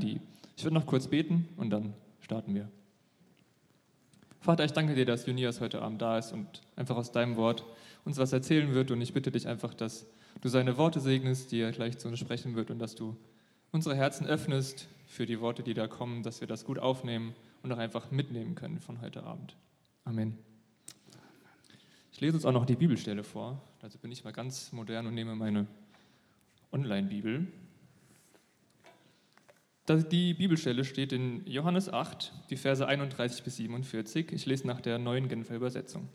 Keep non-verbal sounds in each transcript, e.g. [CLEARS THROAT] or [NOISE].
die. Ich würde noch kurz beten und dann starten wir. Vater, ich danke dir, dass Junias heute Abend da ist und einfach aus deinem Wort uns was erzählen wird. Und ich bitte dich einfach, dass du seine Worte segnest, die er gleich zu uns sprechen wird und dass du unsere Herzen öffnest für die Worte, die da kommen, dass wir das gut aufnehmen und auch einfach mitnehmen können von heute Abend. Amen. Ich lese uns auch noch die Bibelstelle vor. Also bin ich mal ganz modern und nehme meine Online-Bibel. Die Bibelstelle steht in Johannes 8, die Verse 31 bis 47. Ich lese nach der neuen Genfer Übersetzung.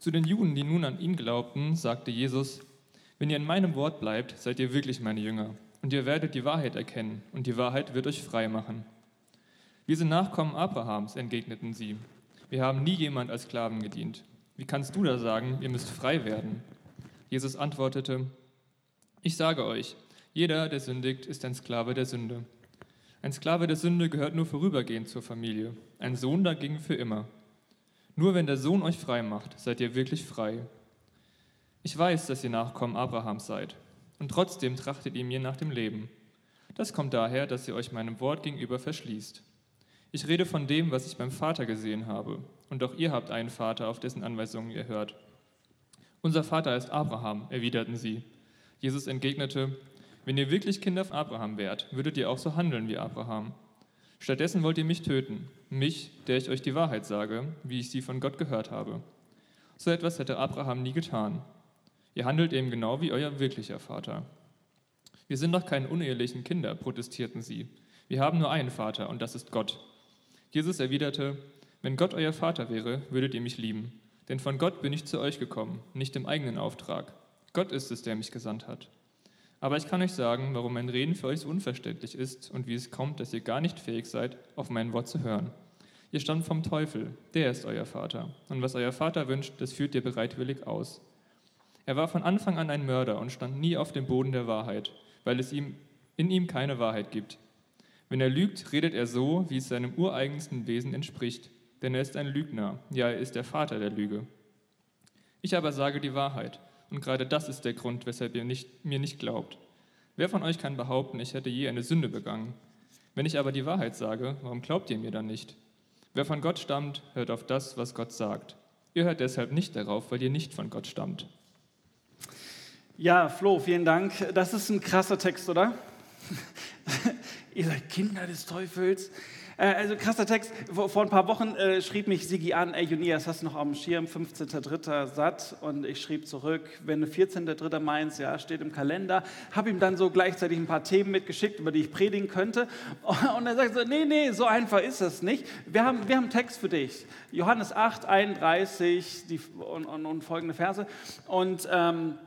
Zu den Juden, die nun an ihn glaubten, sagte Jesus, wenn ihr in meinem Wort bleibt, seid ihr wirklich meine Jünger, und ihr werdet die Wahrheit erkennen, und die Wahrheit wird euch frei machen. Wir sind Nachkommen Abrahams, entgegneten sie. Wir haben nie jemand als Sklaven gedient. Wie kannst du da sagen, ihr müsst frei werden? Jesus antwortete, ich sage euch, jeder, der sündigt, ist ein Sklave der Sünde. Ein Sklave der Sünde gehört nur vorübergehend zur Familie, ein Sohn dagegen für immer. Nur wenn der Sohn euch frei macht, seid ihr wirklich frei. Ich weiß, dass ihr Nachkommen Abrahams seid, und trotzdem trachtet ihr mir nach dem Leben. Das kommt daher, dass ihr euch meinem Wort gegenüber verschließt. Ich rede von dem, was ich beim Vater gesehen habe, und auch ihr habt einen Vater, auf dessen Anweisungen ihr hört. Unser Vater ist Abraham, erwiderten sie. Jesus entgegnete, wenn ihr wirklich Kinder von Abraham wärt, würdet ihr auch so handeln wie Abraham. Stattdessen wollt ihr mich töten, mich, der ich euch die Wahrheit sage, wie ich sie von Gott gehört habe. So etwas hätte Abraham nie getan. Ihr handelt eben genau wie euer wirklicher Vater. Wir sind doch keine unehelichen Kinder, protestierten sie. Wir haben nur einen Vater, und das ist Gott. Jesus erwiderte, wenn Gott euer Vater wäre, würdet ihr mich lieben. Denn von Gott bin ich zu euch gekommen, nicht im eigenen Auftrag. Gott ist es, der mich gesandt hat. Aber ich kann euch sagen, warum mein Reden für euch unverständlich ist und wie es kommt, dass ihr gar nicht fähig seid, auf mein Wort zu hören. Ihr stammt vom Teufel, der ist euer Vater. Und was euer Vater wünscht, das führt ihr bereitwillig aus. Er war von Anfang an ein Mörder und stand nie auf dem Boden der Wahrheit, weil es ihm, in ihm keine Wahrheit gibt. Wenn er lügt, redet er so, wie es seinem ureigensten Wesen entspricht, denn er ist ein Lügner, ja, er ist der Vater der Lüge. Ich aber sage die Wahrheit. Und gerade das ist der Grund, weshalb ihr nicht, mir nicht glaubt. Wer von euch kann behaupten, ich hätte je eine Sünde begangen? Wenn ich aber die Wahrheit sage, warum glaubt ihr mir dann nicht? Wer von Gott stammt, hört auf das, was Gott sagt. Ihr hört deshalb nicht darauf, weil ihr nicht von Gott stammt. Ja, Flo, vielen Dank. Das ist ein krasser Text, oder? [LAUGHS] ihr seid Kinder des Teufels. Äh, also krasser Text. Vor, vor, ein paar Wochen äh, schrieb mich Sigi an, ey Junias, hast du noch dem Schirm, 15.3. satt? Und ich schrieb zurück, wenn du 14.3. meinst, ja, steht im Kalender. Habe ihm dann so gleichzeitig ein paar Themen mitgeschickt, über die ich predigen könnte. [LAUGHS] Und er sagt so, nee, nee, so einfach ist das nicht. Wir haben, wir haben einen Text für dich. Johannes 8, 31 die, und, und, und folgende Verse. Und ähm,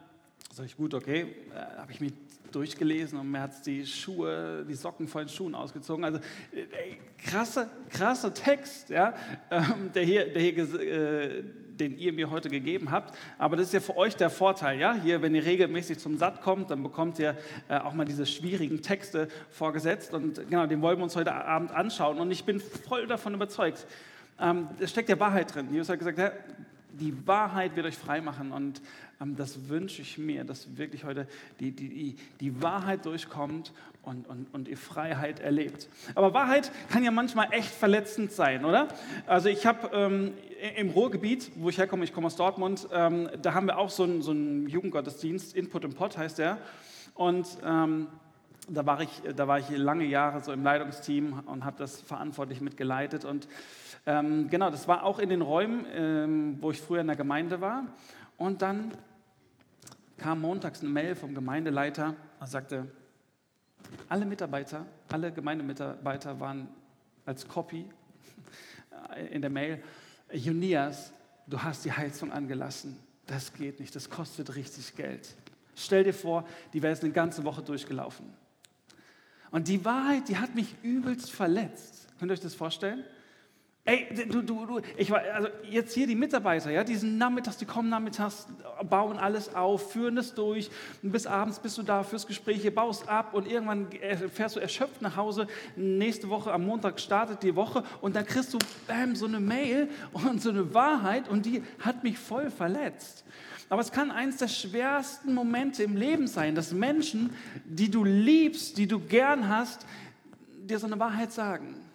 sag ich, gut, okay, äh, habe ich mich durchgelesen und mir hat die Schuhe, die Socken von den Schuhen ausgezogen. Also ey, krasser, krasser Text, ja, ähm, der hier, der hier äh, den ihr mir heute gegeben habt. Aber das ist ja für euch der Vorteil, ja. Hier, wenn ihr regelmäßig zum Satt kommt, dann bekommt ihr äh, auch mal diese schwierigen Texte vorgesetzt. Und genau, den wollen wir uns heute Abend anschauen. Und ich bin voll davon überzeugt. Ähm, es steckt ja Wahrheit drin. Jesus hat gesagt, die Wahrheit wird euch frei machen. Und ähm, das wünsche ich mir, dass wirklich heute die, die, die Wahrheit durchkommt und, und, und ihr Freiheit erlebt. Aber Wahrheit kann ja manchmal echt verletzend sein, oder? Also ich habe ähm, im Ruhrgebiet, wo ich herkomme, ich komme aus Dortmund, ähm, da haben wir auch so einen, so einen Jugendgottesdienst, Input im Pod heißt der. Und ähm, da war, ich, da war ich lange Jahre so im Leitungsteam und habe das verantwortlich mitgeleitet. Und ähm, genau, das war auch in den Räumen, ähm, wo ich früher in der Gemeinde war. Und dann kam montags eine Mail vom Gemeindeleiter und sagte, alle Mitarbeiter, alle Gemeindemitarbeiter waren als Copy [LAUGHS] in der Mail, Junias, du hast die Heizung angelassen. Das geht nicht, das kostet richtig Geld. Stell dir vor, die wäre jetzt eine ganze Woche durchgelaufen. Und die Wahrheit, die hat mich übelst verletzt. Könnt ihr euch das vorstellen? Ey, du, du, du, ich war, also jetzt hier die Mitarbeiter, ja, diesen Nachmittags, die kommen nachmittags, bauen alles auf, führen das durch. Bis abends bist du da fürs Gespräch, ihr baust ab und irgendwann fährst du erschöpft nach Hause. Nächste Woche am Montag startet die Woche und dann kriegst du, bam, so eine Mail [LAUGHS] und so eine Wahrheit und die hat mich voll verletzt. Aber es kann eines der schwersten Momente im Leben sein, dass Menschen, die du liebst, die du gern hast, dir so eine Wahrheit sagen.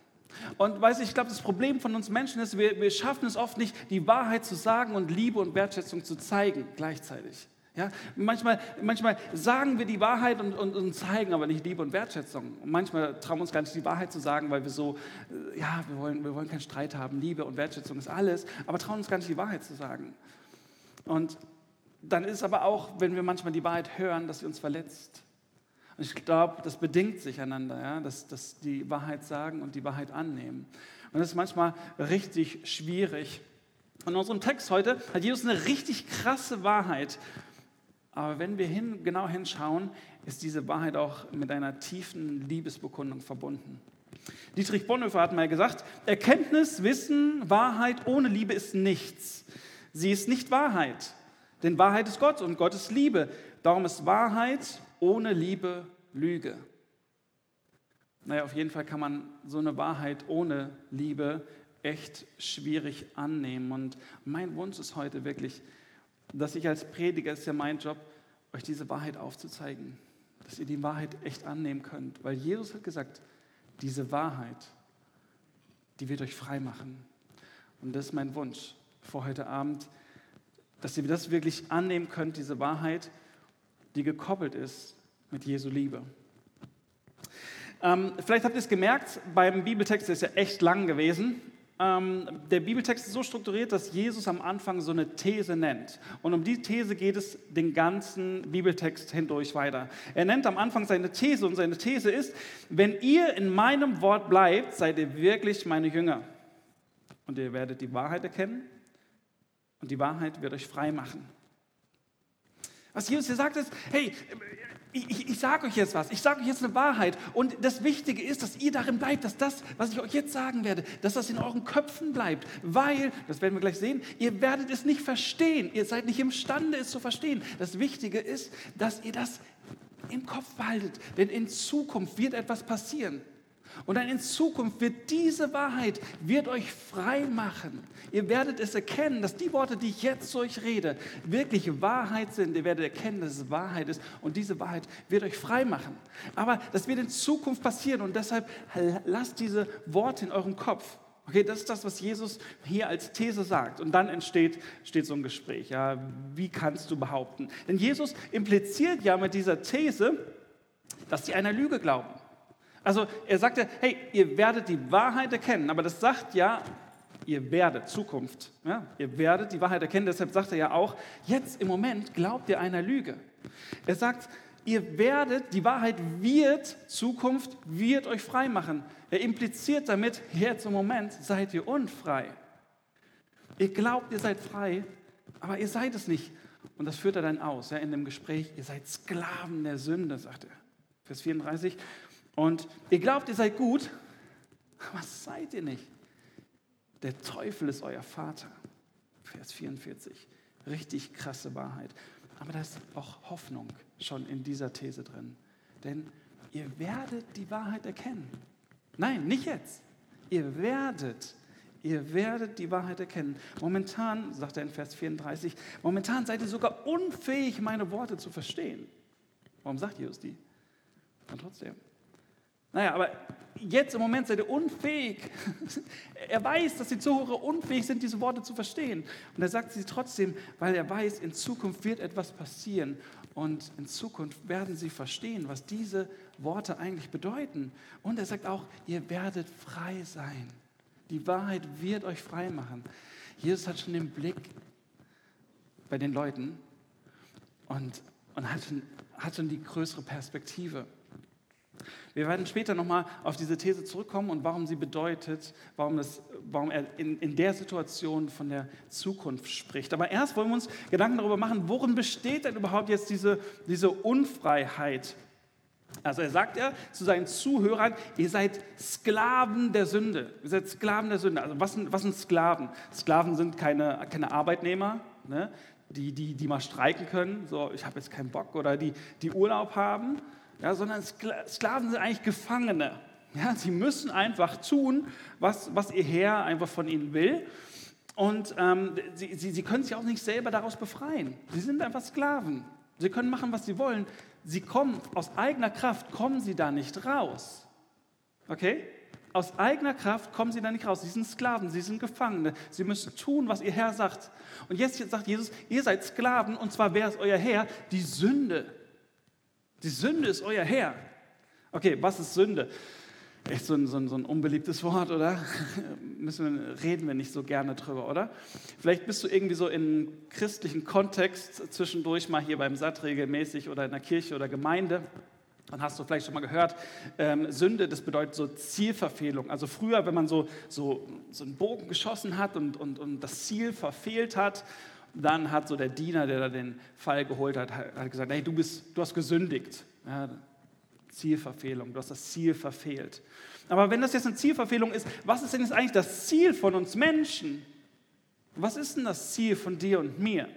Und weißt du, ich glaube, das Problem von uns Menschen ist, wir, wir schaffen es oft nicht, die Wahrheit zu sagen und Liebe und Wertschätzung zu zeigen gleichzeitig. Ja, manchmal, manchmal sagen wir die Wahrheit und, und, und, zeigen aber nicht Liebe und Wertschätzung. Und manchmal trauen wir uns gar nicht die Wahrheit zu sagen, weil wir so, äh, ja, wir wollen, wir wollen keinen Streit haben. Liebe und Wertschätzung ist alles, aber trauen uns gar nicht die Wahrheit zu sagen. Und dann ist aber auch, wenn wir manchmal die Wahrheit hören, dass sie uns verletzt. Und ich glaube, das bedingt sich einander, ja? dass, dass die Wahrheit sagen und die Wahrheit annehmen. Und das ist manchmal richtig schwierig. In unserem Text heute hat Jesus eine richtig krasse Wahrheit. Aber wenn wir hin, genau hinschauen, ist diese Wahrheit auch mit einer tiefen Liebesbekundung verbunden. Dietrich Bonhoeffer hat mal gesagt, Erkenntnis, Wissen, Wahrheit ohne Liebe ist nichts. Sie ist nicht Wahrheit. Denn Wahrheit ist Gott und Gott ist Liebe. Darum ist Wahrheit ohne Liebe Lüge. Naja, auf jeden Fall kann man so eine Wahrheit ohne Liebe echt schwierig annehmen. Und mein Wunsch ist heute wirklich, dass ich als Prediger, ist ja mein Job, euch diese Wahrheit aufzuzeigen, dass ihr die Wahrheit echt annehmen könnt. Weil Jesus hat gesagt, diese Wahrheit, die wird euch frei machen. Und das ist mein Wunsch für heute Abend, dass ihr das wirklich annehmen könnt, diese Wahrheit, die gekoppelt ist mit Jesu Liebe. Ähm, vielleicht habt ihr es gemerkt, beim Bibeltext der ist ja echt lang gewesen. Ähm, der Bibeltext ist so strukturiert, dass Jesus am Anfang so eine These nennt. Und um die These geht es den ganzen Bibeltext hindurch weiter. Er nennt am Anfang seine These und seine These ist, wenn ihr in meinem Wort bleibt, seid ihr wirklich meine Jünger. Und ihr werdet die Wahrheit erkennen und die Wahrheit wird euch frei machen. Was Jesus hier sagt ist, hey, ich, ich, sage euch jetzt was, ich sage euch jetzt eine Wahrheit und das Wichtige ist, dass ihr darin bleibt, dass das, was ich euch jetzt sagen werde, dass das in euren Köpfen bleibt, weil, das werden wir gleich sehen, ihr werdet es nicht verstehen, ihr seid nicht imstande, es zu verstehen. Das Wichtige ist, dass ihr das im Kopf behaltet, denn in Zukunft wird etwas passieren. Und dann in Zukunft wird diese Wahrheit, wird euch frei machen. Ihr werdet es erkennen, dass die Worte, die ich jetzt zu euch rede, wirklich Wahrheit sind. Ihr werdet erkennen, dass es Wahrheit ist und diese Wahrheit wird euch frei machen. Aber das wird in Zukunft passieren und deshalb lasst diese Worte in eurem Kopf. Okay, das ist das, was Jesus hier als These sagt. Und dann entsteht steht so ein Gespräch. Ja, wie kannst du behaupten? Denn Jesus impliziert ja mit dieser These, dass sie einer Lüge glauben. Also er sagte, hey, ihr werdet die Wahrheit erkennen, aber das sagt ja, ihr werdet, Zukunft, ja, ihr werdet die Wahrheit erkennen, deshalb sagt er ja auch, jetzt im Moment glaubt ihr einer Lüge. Er sagt, ihr werdet, die Wahrheit wird, Zukunft wird euch frei machen. Er impliziert damit, jetzt im Moment seid ihr unfrei. Ihr glaubt, ihr seid frei, aber ihr seid es nicht. Und das führt er dann aus, ja, in dem Gespräch, ihr seid Sklaven der Sünde, sagt er. Vers 34. Und ihr glaubt, ihr seid gut, aber seid ihr nicht. Der Teufel ist euer Vater. Vers 44. Richtig krasse Wahrheit. Aber da ist auch Hoffnung schon in dieser These drin. Denn ihr werdet die Wahrheit erkennen. Nein, nicht jetzt. Ihr werdet, ihr werdet die Wahrheit erkennen. Momentan, sagt er in Vers 34, momentan seid ihr sogar unfähig, meine Worte zu verstehen. Warum sagt Jesus die? Und trotzdem. Naja, aber jetzt im Moment seid ihr unfähig. [LAUGHS] Er weiß, dass die Zuhörer unfähig sind, diese Worte zu verstehen. Und er sagt sie trotzdem, weil er weiß, in Zukunft wird etwas passieren. Und in Zukunft werden sie verstehen, was diese Worte eigentlich bedeuten. Und er sagt auch, ihr werdet frei sein. Die Wahrheit wird euch frei machen. Jesus hat schon den Blick bei den Leuten und, und hat, schon, hat schon die größere Perspektive. Wir werden später nochmal auf diese These zurückkommen und warum sie bedeutet, warum, das, warum er in, in der Situation von der Zukunft spricht. Aber erst wollen wir uns Gedanken darüber machen, worin besteht denn überhaupt jetzt diese, diese Unfreiheit? Also er sagt ja zu seinen Zuhörern, ihr seid Sklaven der Sünde. Ihr seid Sklaven der Sünde. Also was sind, was sind Sklaven? Sklaven sind keine, keine Arbeitnehmer, ne? die, die, die mal streiken können, so ich habe jetzt keinen Bock, oder die, die Urlaub haben, ja, sondern Sklaven sind eigentlich Gefangene. Ja, sie müssen einfach tun, was, was ihr Herr einfach von ihnen will. Und ähm, sie, sie, sie können sich auch nicht selber daraus befreien. Sie sind einfach Sklaven. Sie können machen, was sie wollen. Sie kommen aus eigener Kraft, kommen sie da nicht raus. Okay? Aus eigener Kraft kommen sie da nicht raus. Sie sind Sklaven, sie sind Gefangene. Sie müssen tun, was ihr Herr sagt. Und jetzt sagt Jesus, ihr seid Sklaven und zwar wer ist euer Herr? Die Sünde. Die Sünde ist euer Herr. Okay, was ist Sünde? Echt so ein, so ein, so ein unbeliebtes Wort, oder? [LAUGHS] Müssen wir, reden wir nicht so gerne drüber, oder? Vielleicht bist du irgendwie so im christlichen Kontext zwischendurch mal hier beim Satt regelmäßig oder in der Kirche oder Gemeinde. Dann hast du vielleicht schon mal gehört, ähm, Sünde, das bedeutet so Zielverfehlung. Also früher, wenn man so, so, so einen Bogen geschossen hat und, und, und das Ziel verfehlt hat, dann hat so der Diener, der da den Fall geholt hat, hat gesagt, hey, du, bist, du hast gesündigt. Ja, Zielverfehlung, du hast das Ziel verfehlt. Aber wenn das jetzt eine Zielverfehlung ist, was ist denn jetzt eigentlich das Ziel von uns Menschen? Was ist denn das Ziel von dir und mir?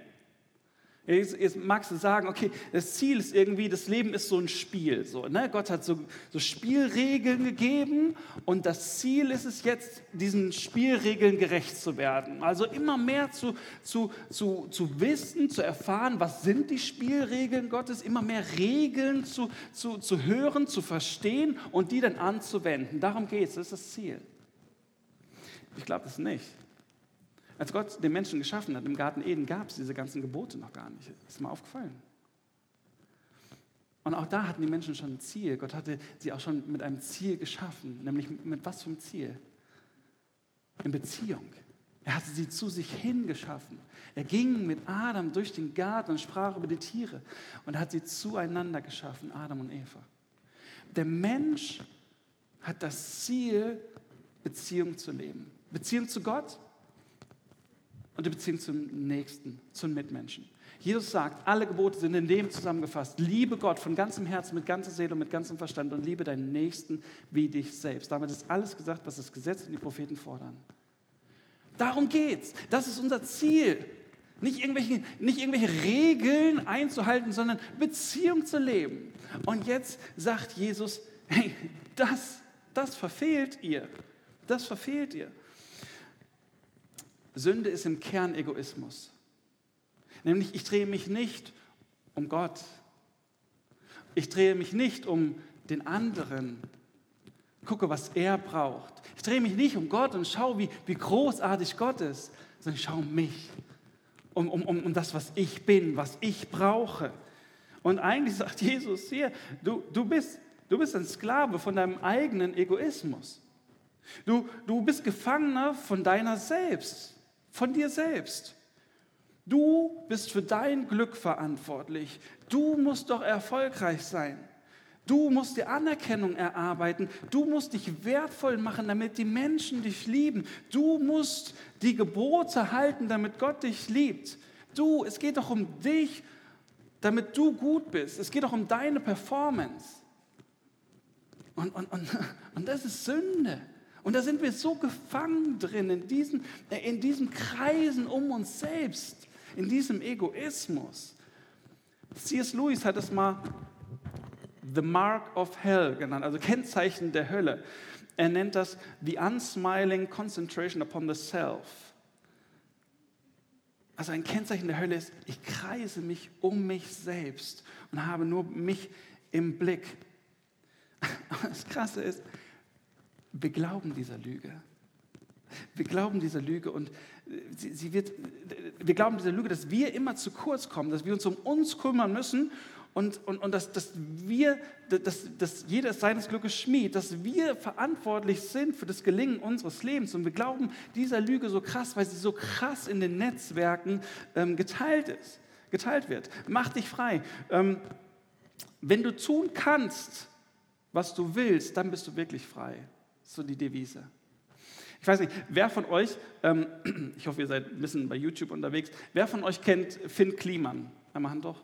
Jetzt, magst du sagen, okay, das Ziel ist irgendwie, das Leben ist so ein Spiel. So, ne? Gott hat so, so Spielregeln gegeben und das Ziel ist es jetzt, diesen Spielregeln gerecht zu werden. Also immer mehr zu, zu, zu, zu wissen, zu erfahren, was sind die Spielregeln Gottes, immer mehr Regeln zu, zu, zu hören, zu verstehen und die dann anzuwenden. Darum geht es, das ist das Ziel. Ich glaube das nicht. Als Gott den Menschen geschaffen hat im Garten Eden, gab es diese ganzen Gebote noch gar nicht. Ist mir aufgefallen. Und auch da hatten die Menschen schon ein Ziel. Gott hatte sie auch schon mit einem Ziel geschaffen. Nämlich mit was für einem Ziel? In Beziehung. Er hatte sie zu sich hingeschaffen. Er ging mit Adam durch den Garten und sprach über die Tiere und hat sie zueinander geschaffen, Adam und Eva. Der Mensch hat das Ziel, Beziehung zu leben. Beziehung zu Gott, und die Beziehung zum Nächsten, zum Mitmenschen. Jesus sagt, alle Gebote sind in dem zusammengefasst. Liebe Gott von ganzem Herzen, mit ganzer Seele und mit ganzem Verstand und liebe deinen Nächsten wie dich selbst. Damit ist alles gesagt, was das Gesetz und die Propheten fordern. Darum geht's. Das ist unser Ziel. Nicht irgendwelche, nicht irgendwelche Regeln einzuhalten, sondern Beziehung zu leben. Und jetzt sagt Jesus, hey, das, das verfehlt ihr. Das verfehlt ihr. Sünde ist im Kern Egoismus. Nämlich, ich drehe mich nicht um Gott. Ich drehe mich nicht um den anderen. Gucke, was er braucht. Ich drehe mich nicht um Gott und schaue, wie, wie großartig Gott ist, sondern ich schaue um mich. Um, um, um, um das, was ich bin, was ich brauche. Und eigentlich sagt [LAUGHS] Jesus hier, du, du, bist, du bist ein Sklave von deinem eigenen Egoismus. Du, du bist Gefangener von deiner selbst von dir selbst. Du bist für dein Glück verantwortlich. Du musst doch erfolgreich sein. Du musst dir Anerkennung erarbeiten. Du musst dich wertvoll machen, damit die Menschen dich lieben. Du musst die Gebote halten, damit Gott dich liebt. Du, es geht doch um dich, damit du gut bist. Es geht doch um deine Performance. Und, und, und, [LAUGHS] und das ist Sünde. Und da sind wir so gefangen drin, in diesen, in diesen Kreisen um uns selbst, in diesem Egoismus. C.S. Lewis hat es mal The Mark of Hell genannt, also Kennzeichen der Hölle. Er nennt das the unsmiling concentration upon the self. Also ein Kennzeichen der Hölle ist, ich kreise mich um mich selbst und habe nur mich im Blick. [LAUGHS] Das Krasse ist, wir glauben dieser Lüge. Wir glauben dieser Lüge und sie, sie wird, wir glauben dieser Lüge, dass wir immer zu kurz kommen, dass wir uns um uns kümmern müssen und, und, und dass, dass wir, dass, dass jeder seines Glückes schmied, dass wir verantwortlich sind für das Gelingen unseres Lebens. Und wir glauben dieser Lüge so krass, weil sie so krass in den Netzwerken ähm, geteilt ist, geteilt wird. Mach dich frei. Ähm, wenn du tun kannst, was du willst, dann bist du wirklich frei so die Devise. Ich weiß nicht, wer von euch, ähm, [CLEARS THROAT] ich hoffe, ihr seid ein bisschen bei YouTube unterwegs, wer von euch kennt Finn Kliman? Einmal Hand doch.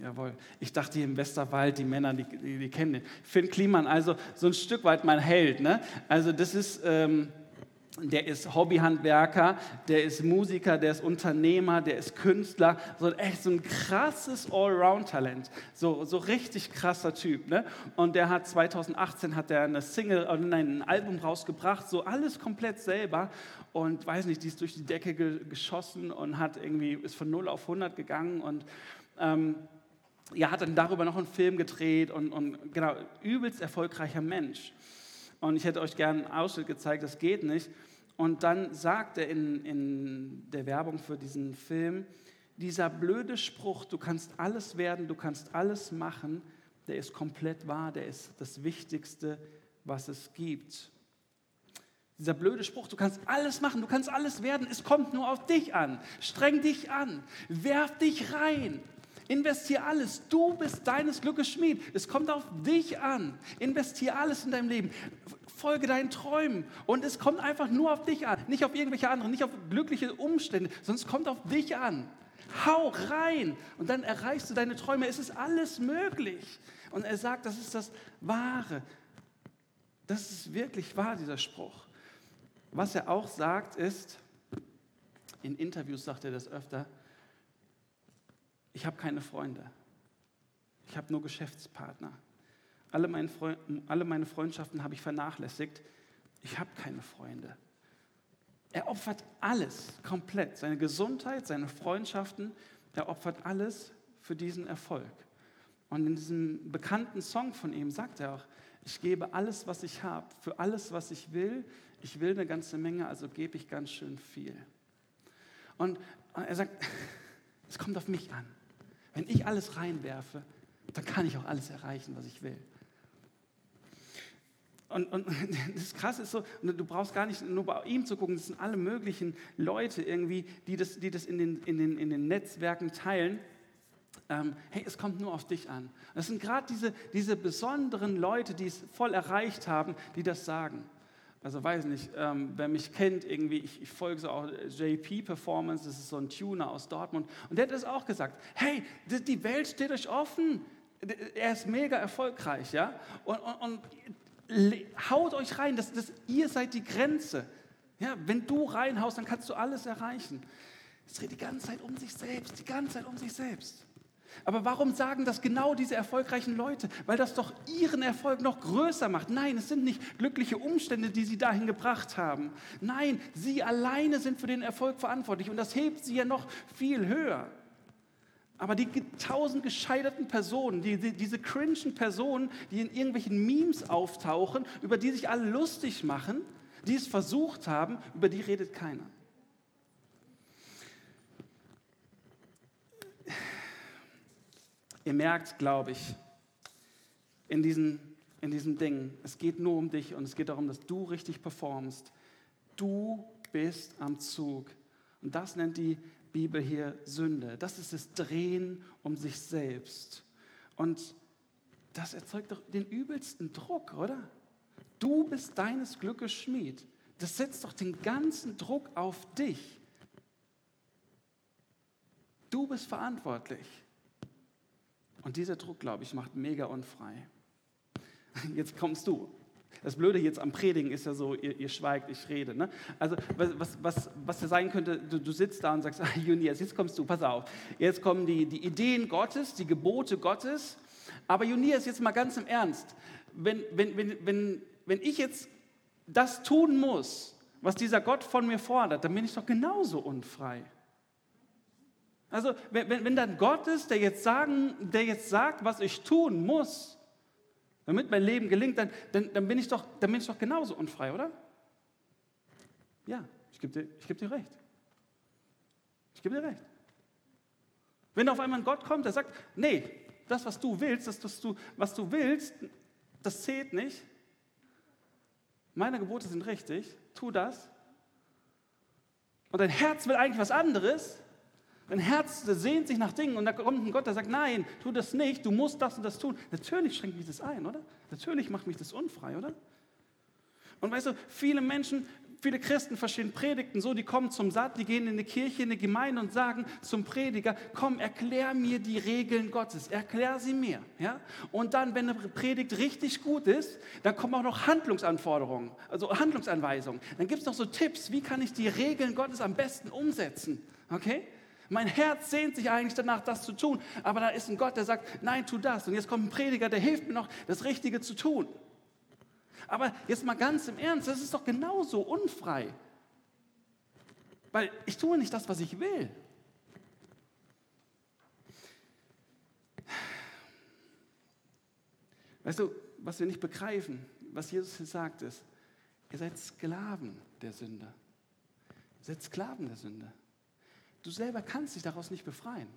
Jawohl. Ich dachte hier im Westerwald, die Männer, die, die, die kennen den. Finn Kliman, also so ein Stück weit mein Held. Ne? Also das ist, ähm, der ist Hobbyhandwerker, der ist Musiker, der ist Unternehmer, der ist Künstler. So echt so ein krasses Allround-Talent. So, so richtig krasser Typ. Ne? Und der hat 2018 hat er eine Single, äh, nein, ein Album rausgebracht, so alles komplett selber. Und weiß nicht, die ist durch die Decke ge geschossen und hat irgendwie, ist von 0 auf 100 gegangen und ähm, ja, hat dann darüber noch einen Film gedreht und, und genau, übelst erfolgreicher Mensch. Und ich hätte euch gerne einen Ausschnitt gezeigt, das geht nicht. Und dann sagt er in, in der Werbung für diesen Film, dieser blöde Spruch, du kannst alles werden, du kannst alles machen, der ist komplett wahr, der ist das Wichtigste, was es gibt. Dieser blöde Spruch, du kannst alles machen, du kannst alles werden, es kommt nur auf dich an. Streng dich an, werf dich rein, investier alles. Du bist deines Glückes Schmied. Es kommt auf dich an. Investier alles in deinem Leben. Folge deinen Träumen. Und es kommt einfach nur auf dich an. Nicht auf irgendwelche anderen, nicht auf glückliche Umstände, sondern es kommt auf dich an. Hau rein und dann erreichst du deine Träume. Es ist alles möglich. Und er sagt, das ist das Wahre. Das ist wirklich wahr, dieser Spruch. Was er auch sagt ist, in Interviews sagt er das öfter, ich habe keine Freunde. Ich habe nur Geschäftspartner. Alle meine, Freund alle meine Freundschaften habe ich vernachlässigt. Ich habe keine Freunde. Er opfert alles komplett, seine Gesundheit, seine Freundschaften, er opfert alles für diesen Erfolg. Und in diesem bekannten Song von ihm sagt er auch, ich gebe alles, was ich habe, für alles, was ich will. Ich will eine ganze Menge, also gebe ich ganz schön viel. Und er sagt, [LAUGHS] es kommt auf mich an. Wenn ich alles reinwerfe, dann kann ich auch alles erreichen, was ich will. Und, und [LAUGHS] das Krasse ist so, du brauchst gar nicht nur bei ihm zu gucken, das sind alle möglichen Leute irgendwie, die das, die das in, den, in, den, in den Netzwerken teilen. Ähm, hey, es kommt nur auf dich an. Das sind gerade diese, diese besonderen Leute, die es voll erreicht haben, die das sagen. Also weiß nicht, ähm, wer mich kennt, irgendwie, ich, ich folge so auch JP Performance, das ist so ein Tuner aus Dortmund. Und der hat das auch gesagt, hey, die, die Welt steht euch offen. Er ist mega erfolgreich, ja. Und, und, und haut euch rein, das, das, ihr seid die Grenze. Ja, wenn du reinhaust, dann kannst du alles erreichen. Es dreht die ganze Zeit um sich selbst, die ganze Zeit um sich selbst. Aber warum sagen das genau diese erfolgreichen Leute? Weil das doch ihren Erfolg noch größer macht. Nein, es sind nicht glückliche Umstände, die sie dahin gebracht haben. Nein, sie alleine sind für den Erfolg verantwortlich und das hebt sie ja noch viel höher. Aber die tausend gescheiterten Personen, die, die, diese cringen Personen, die in irgendwelchen Memes auftauchen, über die sich alle lustig machen, die es versucht haben, über die redet keiner. Ihr merkt, glaube ich, in, diesen, in diesem Ding, es geht nur um dich und es geht darum, dass du richtig performst. Du bist am Zug. Und das nennt die Bibel hier Sünde. Das ist das Drehen um sich selbst. Und das erzeugt doch den übelsten Druck, oder? Du bist deines Glückes Schmied. Das setzt doch den ganzen Druck auf dich. Du bist verantwortlich. Und dieser Druck, glaube ich, macht mega unfrei. [LAUGHS] Jetzt kommst du. Das Blöde jetzt am Predigen ist ja so, ihr, ihr schweigt, ich rede. Ne? Also was, was, was ja sein könnte, du, du sitzt da und sagst, [LAUGHS] ah, Junias, jetzt kommst du, pass auf. Jetzt kommen die, die Ideen Gottes, die Gebote Gottes. Aber Junias, jetzt mal ganz im Ernst. Wenn, wenn, wenn, wenn, wenn ich jetzt das tun muss, was dieser Gott von mir fordert, dann bin ich doch genauso unfrei. Also wenn, wenn dann Gott ist, der jetzt, sagen, der jetzt sagt, was ich tun muss, damit mein Leben gelingt, dann, dann, dann, bin, ich doch, dann bin ich doch genauso unfrei, oder? Ja, ich gebe dir, geb dir recht. Ich gebe dir recht. Wenn auf einmal ein Gott kommt, der sagt, nee, das, was du willst, das, was du, was du willst, das zählt nicht. Meine Gebote sind richtig, tu das. Und dein Herz will eigentlich was anderes. Dein Herz sehnt sich nach Dingen und da kommt ein Gott, der sagt, nein, tu das nicht, du musst das und das tun. Natürlich schränkt mich das ein, oder? Natürlich macht mich das unfrei, oder? Und weißt du, viele Menschen, viele Christen verstehen Predigten so, die kommen zum Satt, die gehen in eine Kirche, in eine Gemeinde und sagen zum Prediger, komm, erklär mir die Regeln Gottes, erklär sie mir. Ja? Und dann, wenn eine Predigt richtig gut ist, dann kommen auch noch Handlungsanforderungen, also Handlungsanweisungen. Dann gibt es noch so Tipps, wie kann ich die Regeln Gottes am besten umsetzen. Okay? Mein Herz sehnt sich eigentlich danach, das zu tun, aber da ist ein Gott, der sagt, nein, tu das. Und jetzt kommt ein Prediger, der hilft mir noch, das Richtige zu tun. Aber jetzt mal ganz im Ernst, das ist doch genauso unfrei. Weil ich tue nicht das, was ich will. Weißt du, was wir nicht begreifen, was Jesus hier sagt, ist, ihr seid Sklaven der Sünde. Ihr seid Sklaven der Sünde. Du selber kannst dich daraus nicht befreien.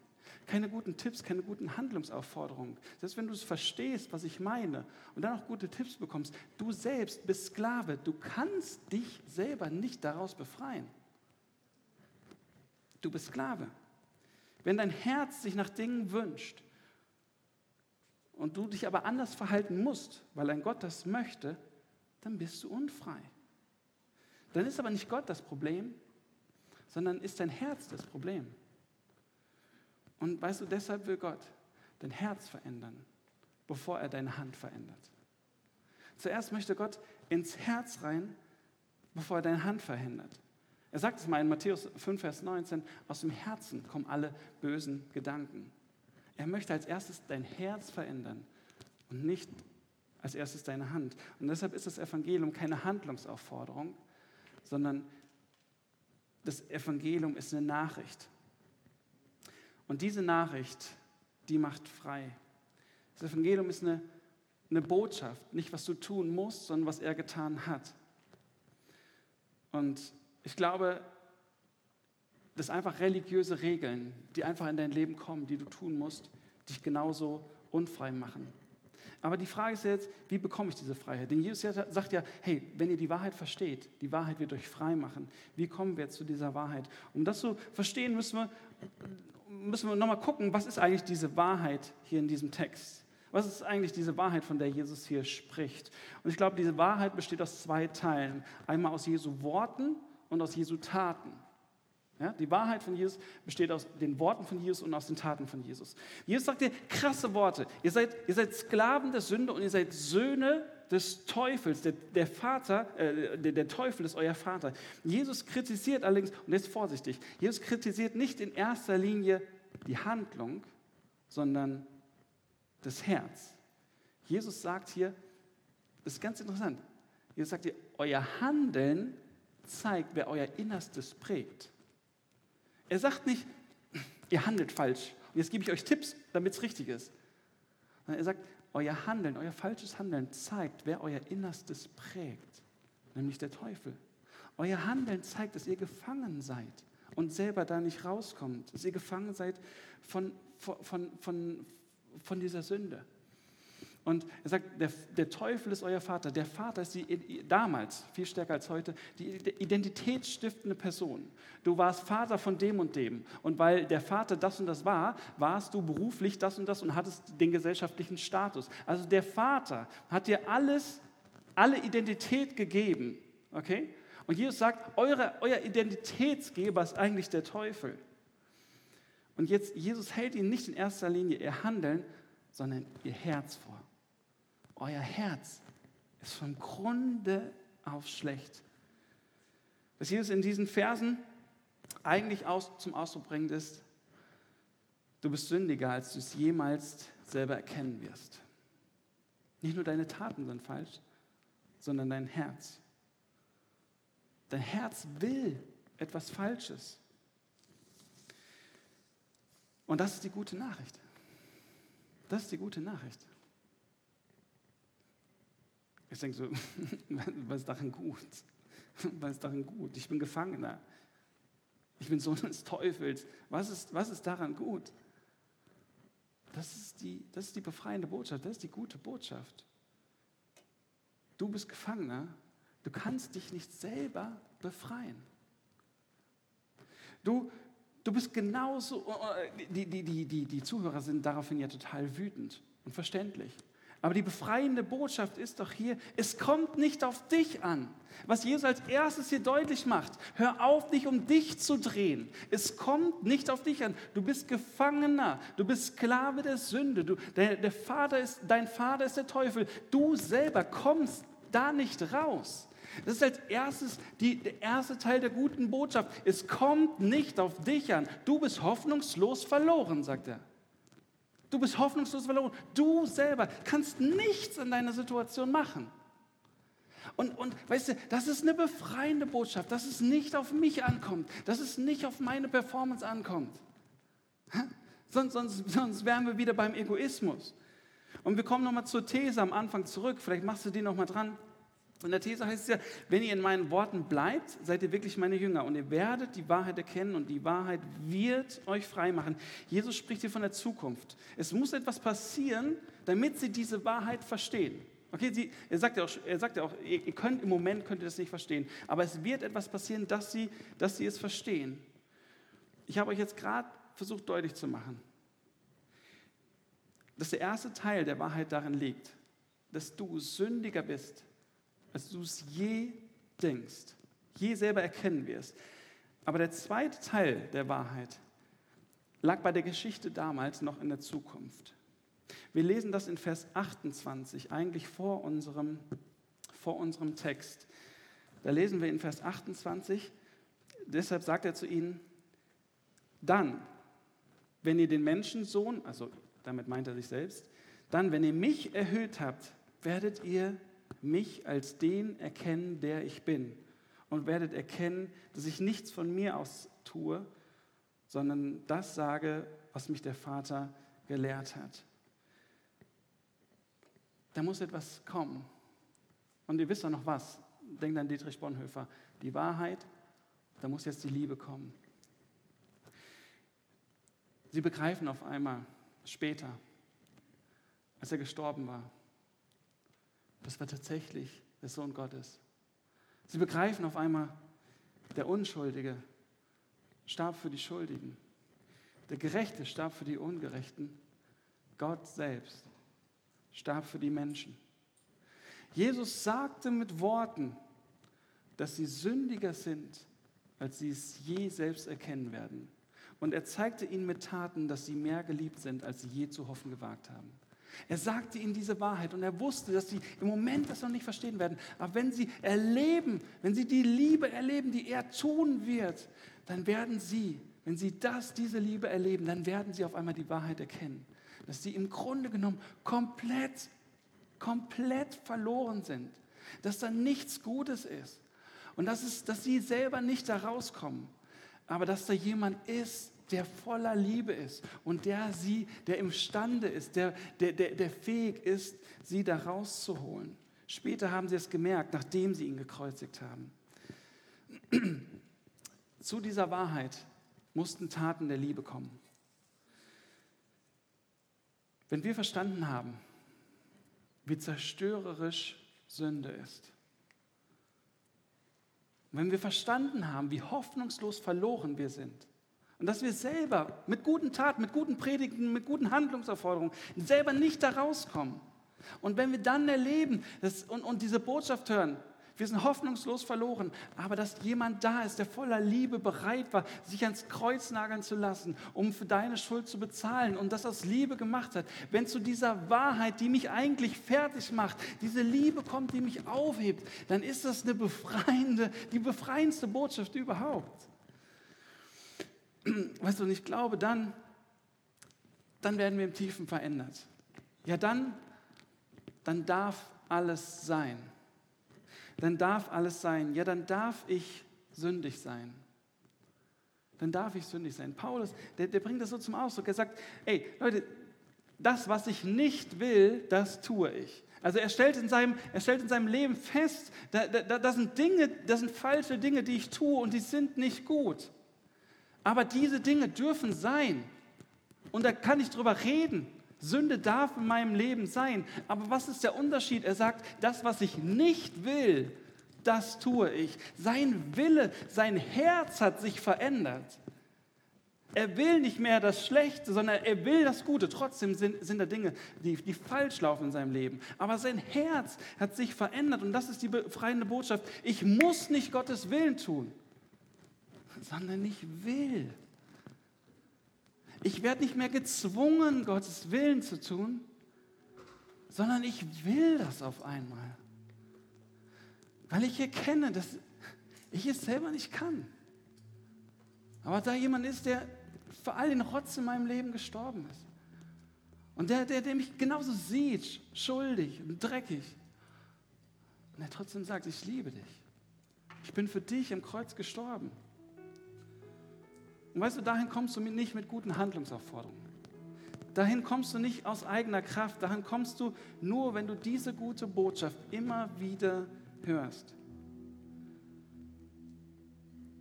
Keine guten Tipps, keine guten Handlungsaufforderungen. Selbst wenn du es verstehst, was ich meine, und dann auch gute Tipps bekommst, du selbst bist Sklave. Du kannst dich selber nicht daraus befreien. Du bist Sklave. Wenn dein Herz sich nach Dingen wünscht und du dich aber anders verhalten musst, weil ein Gott das möchte, dann bist du unfrei. Dann ist aber nicht Gott das Problem, sondern ist dein Herz das Problem. Und weißt du, deshalb will Gott dein Herz verändern, bevor er deine Hand verändert. Zuerst möchte Gott ins Herz rein, bevor er deine Hand verändert. Er sagt es mal in Matthäus 5, Vers 19, aus dem Herzen kommen alle bösen Gedanken. Er möchte als erstes dein Herz verändern und nicht als erstes deine Hand. Und deshalb ist das Evangelium keine Handlungsaufforderung, sondern das Evangelium ist eine Nachricht. Und diese Nachricht, die macht frei. Das Evangelium ist eine, eine Botschaft, nicht was du tun musst, sondern was er getan hat. Und ich glaube, dass einfach religiöse Regeln, die einfach in dein Leben kommen, die du tun musst, dich genauso unfrei machen. Aber die Frage ist jetzt, wie bekomme ich diese Freiheit? Denn Jesus sagt ja, hey, wenn ihr die Wahrheit versteht, die Wahrheit wird euch frei machen. Wie kommen wir zu dieser Wahrheit? Um das zu verstehen, müssen wir, müssen wir nochmal gucken, was ist eigentlich diese Wahrheit hier in diesem Text? Was ist eigentlich diese Wahrheit, von der Jesus hier spricht? Und ich glaube, diese Wahrheit besteht aus zwei Teilen. Einmal aus Jesu Worten und aus Jesu Taten. Ja, die Wahrheit von Jesus besteht aus den Worten von Jesus und aus den Taten von Jesus. Jesus sagt dir krasse Worte. Ihr seid, ihr seid Sklaven der Sünde und ihr seid Söhne des Teufels. Der, der Vater, äh, der, der, Teufel ist euer Vater. Jesus kritisiert allerdings, und jetzt vorsichtig, Jesus kritisiert nicht in erster Linie die Handlung, sondern das Herz. Jesus sagt hier, das ist ganz interessant, Jesus sagt hier, euer Handeln zeigt, wer euer Innerstes prägt. Er sagt nicht, ihr handelt falsch. Und jetzt gebe ich euch Tipps, damit es richtig ist. Sondern er sagt, euer Handeln, euer falsches Handeln zeigt, wer euer Innerstes prägt, nämlich der Teufel. Euer Handeln zeigt, dass ihr gefangen seid und selber da nicht rauskommt, dass ihr gefangen seid von, von, von, von dieser Sünde. Und er sagt, der, der, Teufel ist euer Vater. Der Vater ist die, damals, viel stärker als heute, die identitätsstiftende Person. Du warst Vater von dem und dem. Und weil der Vater das und das war, warst du beruflich das und das und hattest den gesellschaftlichen Status. Also der Vater hat dir alles, alle Identität gegeben. Okay? Und Jesus sagt, eure, euer Identitätsgeber ist eigentlich der Teufel. Und jetzt, Jesus hält ihnen nicht in erster Linie ihr Handeln, sondern ihr Herz vor. Euer Herz ist vom Grunde auf schlecht. Was Jesus in diesen Versen eigentlich aus, zum Ausdruck bringt, ist, du bist sündiger, als du es jemals selber erkennen wirst. Nicht nur deine Taten sind falsch, sondern dein Herz. Dein Herz will etwas Falsches. Und das ist die gute Nachricht. Das ist die gute Nachricht. Ich denke so, [LAUGHS] was ist daran gut? [LAUGHS] Was ist daran gut? Ich bin Gefangener. Ich bin Sohn des Teufels. Was ist, was ist daran gut? Das ist, die, das ist die befreiende Botschaft, das ist die gute Botschaft. Du bist Gefangener, du kannst dich nicht selber befreien. Du, du bist genauso, die, die, die, die, die Zuhörer sind daraufhin ja total wütend und verständlich. Aber die befreiende Botschaft ist doch hier, es kommt nicht auf dich an. Was Jesus als erstes hier deutlich macht, hör auf, dich um dich zu drehen. Es kommt nicht auf dich an. Du bist Gefangener, du bist Sklave der Sünde. Du, der, der Vater ist, dein Vater ist der Teufel. Du selber kommst da nicht raus. Das ist als erstes die, der erste Teil der guten Botschaft. Es kommt nicht auf dich an. Du bist hoffnungslos verloren, sagt er. Du bist hoffnungslos verloren. Du selber kannst nichts in deiner Situation machen. Und, und weißt du, das ist eine befreiende Botschaft, dass es nicht auf mich ankommt, dass es nicht auf meine Performance ankommt. Sonst, sonst, sonst wären wir wieder beim Egoismus. Und wir kommen nochmal zur These am Anfang zurück. Vielleicht machst du die nochmal dran. In der These heißt es ja, wenn ihr in meinen Worten bleibt, seid ihr wirklich meine Jünger und ihr werdet die Wahrheit erkennen und die Wahrheit wird euch frei machen. Jesus spricht hier von der Zukunft. Es muss etwas passieren, damit sie diese Wahrheit verstehen. Okay, sie, er sagt ja auch, er sagt ja auch ihr könnt, im Moment könnt ihr das nicht verstehen, aber es wird etwas passieren, dass sie, dass sie es verstehen. Ich habe euch jetzt gerade versucht deutlich zu machen, dass der erste Teil der Wahrheit darin liegt, dass du sündiger bist als du es je denkst, je selber erkennen wirst. Aber der zweite Teil der Wahrheit lag bei der Geschichte damals noch in der Zukunft. Wir lesen das in Vers 28, eigentlich vor unserem, vor unserem Text. Da lesen wir in Vers 28, deshalb sagt er zu ihnen, dann, wenn ihr den Menschensohn, also damit meint er sich selbst, dann, wenn ihr mich erhöht habt, werdet ihr mich als den erkennen, der ich bin. Und werdet erkennen, dass ich nichts von mir aus tue, sondern das sage, was mich der Vater gelehrt hat. Da muss etwas kommen. Und ihr wisst doch noch was. Denkt an Dietrich Bonhoeffer. Die Wahrheit, da muss jetzt die Liebe kommen. Sie begreifen auf einmal später, als er gestorben war, das war tatsächlich der Sohn Gottes. Sie begreifen auf einmal, der Unschuldige starb für die Schuldigen. Der Gerechte starb für die Ungerechten. Gott selbst starb für die Menschen. Jesus sagte mit Worten, dass sie sündiger sind, als sie es je selbst erkennen werden. Und er zeigte ihnen mit Taten, dass sie mehr geliebt sind, als sie je zu hoffen gewagt haben. Er sagte ihnen diese Wahrheit und er wusste, dass sie im Moment das noch nicht verstehen werden. Aber wenn sie erleben, wenn sie die Liebe erleben, die er tun wird, dann werden sie, wenn sie das, diese Liebe erleben, dann werden sie auf einmal die Wahrheit erkennen. Dass sie im Grunde genommen komplett, komplett verloren sind. Dass da nichts Gutes ist. Und dass, es, dass sie selber nicht da rauskommen. Aber dass da jemand ist, der voller Liebe ist und der sie, der imstande ist, der, der, der, der fähig ist, sie da rauszuholen. Später haben sie es gemerkt, nachdem sie ihn gekreuzigt haben. [CLEARS THROAT] Zu dieser Wahrheit mussten Taten der Liebe kommen. Wenn wir verstanden haben, wie zerstörerisch Sünde ist, wenn wir verstanden haben, wie hoffnungslos verloren wir sind, und dass wir selber mit guten Taten, mit guten Predigten, mit guten Handlungsaufforderungen selber nicht da rauskommen. Und wenn wir dann erleben dass, und, und diese Botschaft hören, wir sind hoffnungslos verloren, aber dass jemand da ist, der voller Liebe bereit war, sich ans Kreuz nageln zu lassen, um für deine Schuld zu bezahlen und das aus Liebe gemacht hat. Wenn zu dieser Wahrheit, die mich eigentlich fertig macht, diese Liebe kommt, die mich aufhebt, dann ist das eine befreiende, die befreiendste Botschaft überhaupt. [CLEARS THROAT] weißt du, und ich glaube, dann, dann werden wir im Tiefen verändert. Ja, dann, dann darf alles sein. Dann darf alles sein. Ja, dann darf ich sündig sein. Dann darf ich sündig sein. Paulus, der, der bringt das so zum Ausdruck. Er sagt, ey, Leute, das, was ich nicht will, das tue ich. Also er stellt in seinem, er stellt in seinem Leben fest, da, da, das sind Dinge, das sind falsche Dinge, die ich tue und die sind nicht gut. Aber diese Dinge dürfen sein. Und da kann ich drüber reden. Sünde darf in meinem Leben sein. Aber was ist der Unterschied? Er sagt, das, was ich nicht will, das tue ich. Sein Wille, sein Herz hat sich verändert. Er will nicht mehr das Schlechte, sondern er will das Gute. Trotzdem sind, sind da Dinge, die, die falsch laufen in seinem Leben. Aber sein Herz hat sich verändert und das ist die befreiende Botschaft. Ich muss nicht Gottes Willen tun, sondern ich will. Ich werde nicht mehr gezwungen, Gottes Willen zu tun, sondern ich will das auf einmal. Weil ich erkenne, dass ich es selber nicht kann. Aber da jemand ist, der für all den Rotz in meinem Leben gestorben ist. Und der, der, der mich genauso sieht, schuldig und dreckig. Und er trotzdem sagt, ich liebe dich. Ich bin für dich im Kreuz gestorben. Und weißt du, dahin kommst du nicht mit guten Handlungsaufforderungen. Dahin kommst du nicht aus eigener Kraft. Dahin kommst du nur, wenn du diese gute Botschaft immer wieder hörst.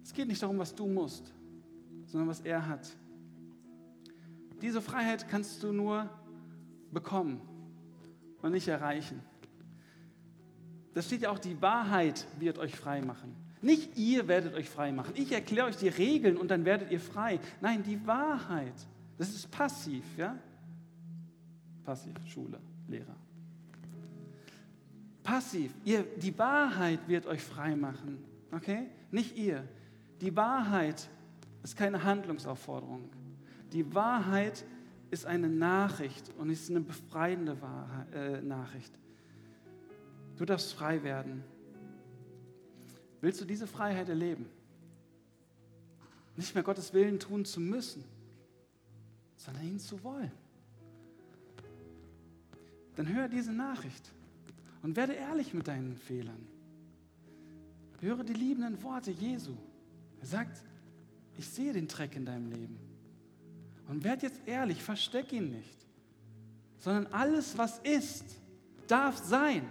Es geht nicht darum, was du musst, sondern was er hat. Diese Freiheit kannst du nur bekommen und nicht erreichen. Das steht ja auch, die Wahrheit wird euch frei machen. Nicht ihr werdet euch frei machen. Ich erkläre euch die Regeln und dann werdet ihr frei. Nein, die Wahrheit. Das ist passiv, ja? Passiv, Schule, Lehrer. Passiv. Ihr, die Wahrheit wird euch frei machen. Okay? Nicht ihr. Die Wahrheit ist keine Handlungsaufforderung. Die Wahrheit ist eine Nachricht und ist eine befreiende Wahrheit, äh, Nachricht. Du darfst frei werden. Willst du diese Freiheit erleben? Nicht mehr Gottes Willen tun zu müssen, sondern ihn zu wollen. Dann hör diese Nachricht und werde ehrlich mit deinen Fehlern. Höre die liebenden Worte Jesu. Er sagt, ich sehe den Dreck in deinem Leben. Und werd jetzt ehrlich, versteck ihn nicht, sondern alles, was ist, darf sein.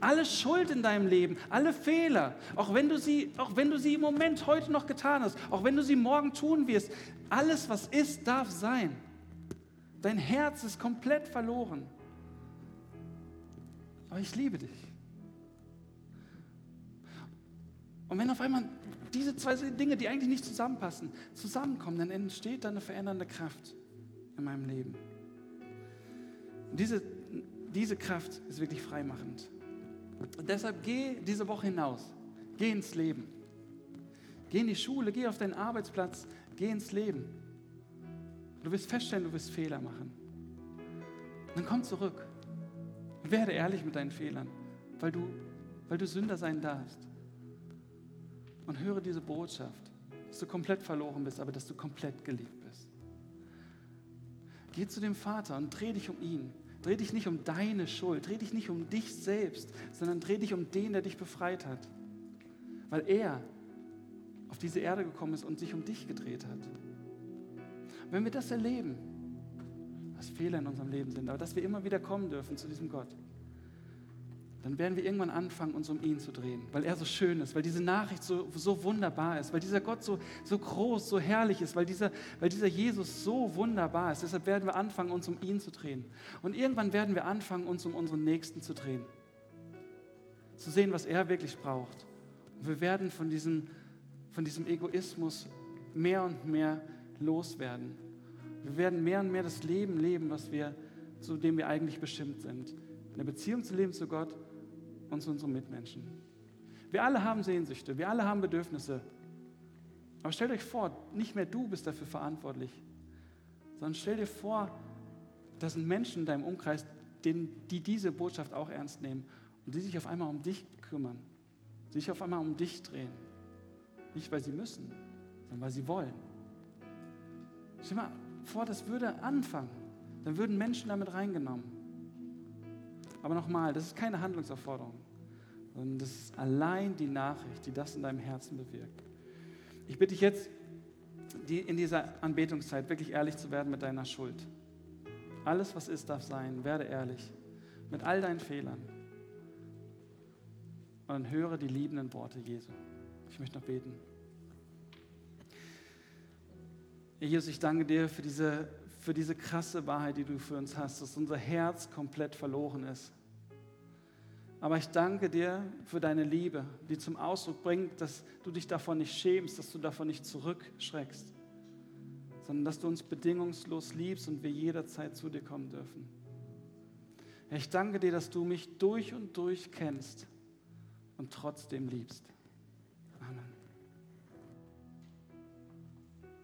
Alle Schuld in deinem Leben, alle Fehler, auch wenn, du sie, auch wenn du sie im Moment heute noch getan hast, auch wenn du sie morgen tun wirst, alles, was ist, darf sein. Dein Herz ist komplett verloren. Aber ich liebe dich. Und wenn auf einmal diese zwei Dinge, die eigentlich nicht zusammenpassen, zusammenkommen, dann entsteht da eine verändernde Kraft in meinem Leben. Und diese, diese Kraft ist wirklich freimachend. Und deshalb geh diese Woche hinaus, geh ins Leben. Geh in die Schule, geh auf deinen Arbeitsplatz, geh ins Leben. Du wirst feststellen, du wirst Fehler machen. Dann komm zurück. Werde ehrlich mit deinen Fehlern, weil du, weil du Sünder sein darfst und höre diese Botschaft, dass du komplett verloren bist, aber dass du komplett geliebt bist. Geh zu dem Vater und dreh dich um ihn. Dreh dich nicht um deine Schuld, dreh dich nicht um dich selbst, sondern dreh dich um den, der dich befreit hat. Weil er auf diese Erde gekommen ist und sich um dich gedreht hat. Wenn wir das erleben, was Fehler in unserem Leben sind, aber dass wir immer wieder kommen dürfen zu diesem Gott, dann werden wir irgendwann anfangen, uns um ihn zu drehen, weil er so schön ist, weil diese Nachricht so, so wunderbar ist, weil dieser Gott so, so groß, so herrlich ist, weil dieser, weil dieser Jesus so wunderbar ist. Deshalb werden wir anfangen, uns um ihn zu drehen. Und irgendwann werden wir anfangen, uns um unseren Nächsten zu drehen. Zu sehen, was er wirklich braucht. Und wir werden von diesem, von diesem Egoismus mehr und mehr loswerden. Wir werden mehr und mehr das Leben leben, was wir, zu dem wir eigentlich bestimmt sind. Eine Beziehung zu leben zu Gott und zu unseren Mitmenschen. Wir alle haben Sehnsüchte, wir alle haben Bedürfnisse. Aber stellt euch vor, nicht mehr du bist dafür verantwortlich, sondern stell dir vor, das sind Menschen in deinem Umkreis, die diese Botschaft auch ernst nehmen und die sich auf einmal um dich kümmern, sich auf einmal um dich drehen. Nicht, weil sie müssen, sondern weil sie wollen. Stell dir mal vor, das würde anfangen. Dann würden Menschen damit reingenommen. Aber nochmal, das ist keine Handlungsaufforderung, sondern das ist allein die Nachricht, die das in deinem Herzen bewirkt. Ich bitte dich jetzt, die, in dieser Anbetungszeit wirklich ehrlich zu werden mit deiner Schuld. Alles, was ist, darf sein. Werde ehrlich mit all deinen Fehlern. Und höre die liebenden Worte Jesu. Ich möchte noch beten. Jesus, ich danke dir für diese für diese krasse Wahrheit, die du für uns hast, dass unser Herz komplett verloren ist. Aber ich danke dir für deine Liebe, die zum Ausdruck bringt, dass du dich davon nicht schämst, dass du davon nicht zurückschreckst. sondern dass du uns bedingungslos liebst und wir jederzeit zu dir kommen dürfen. Ich danke dir, dass du mich durch und durch kennst und trotzdem liebst.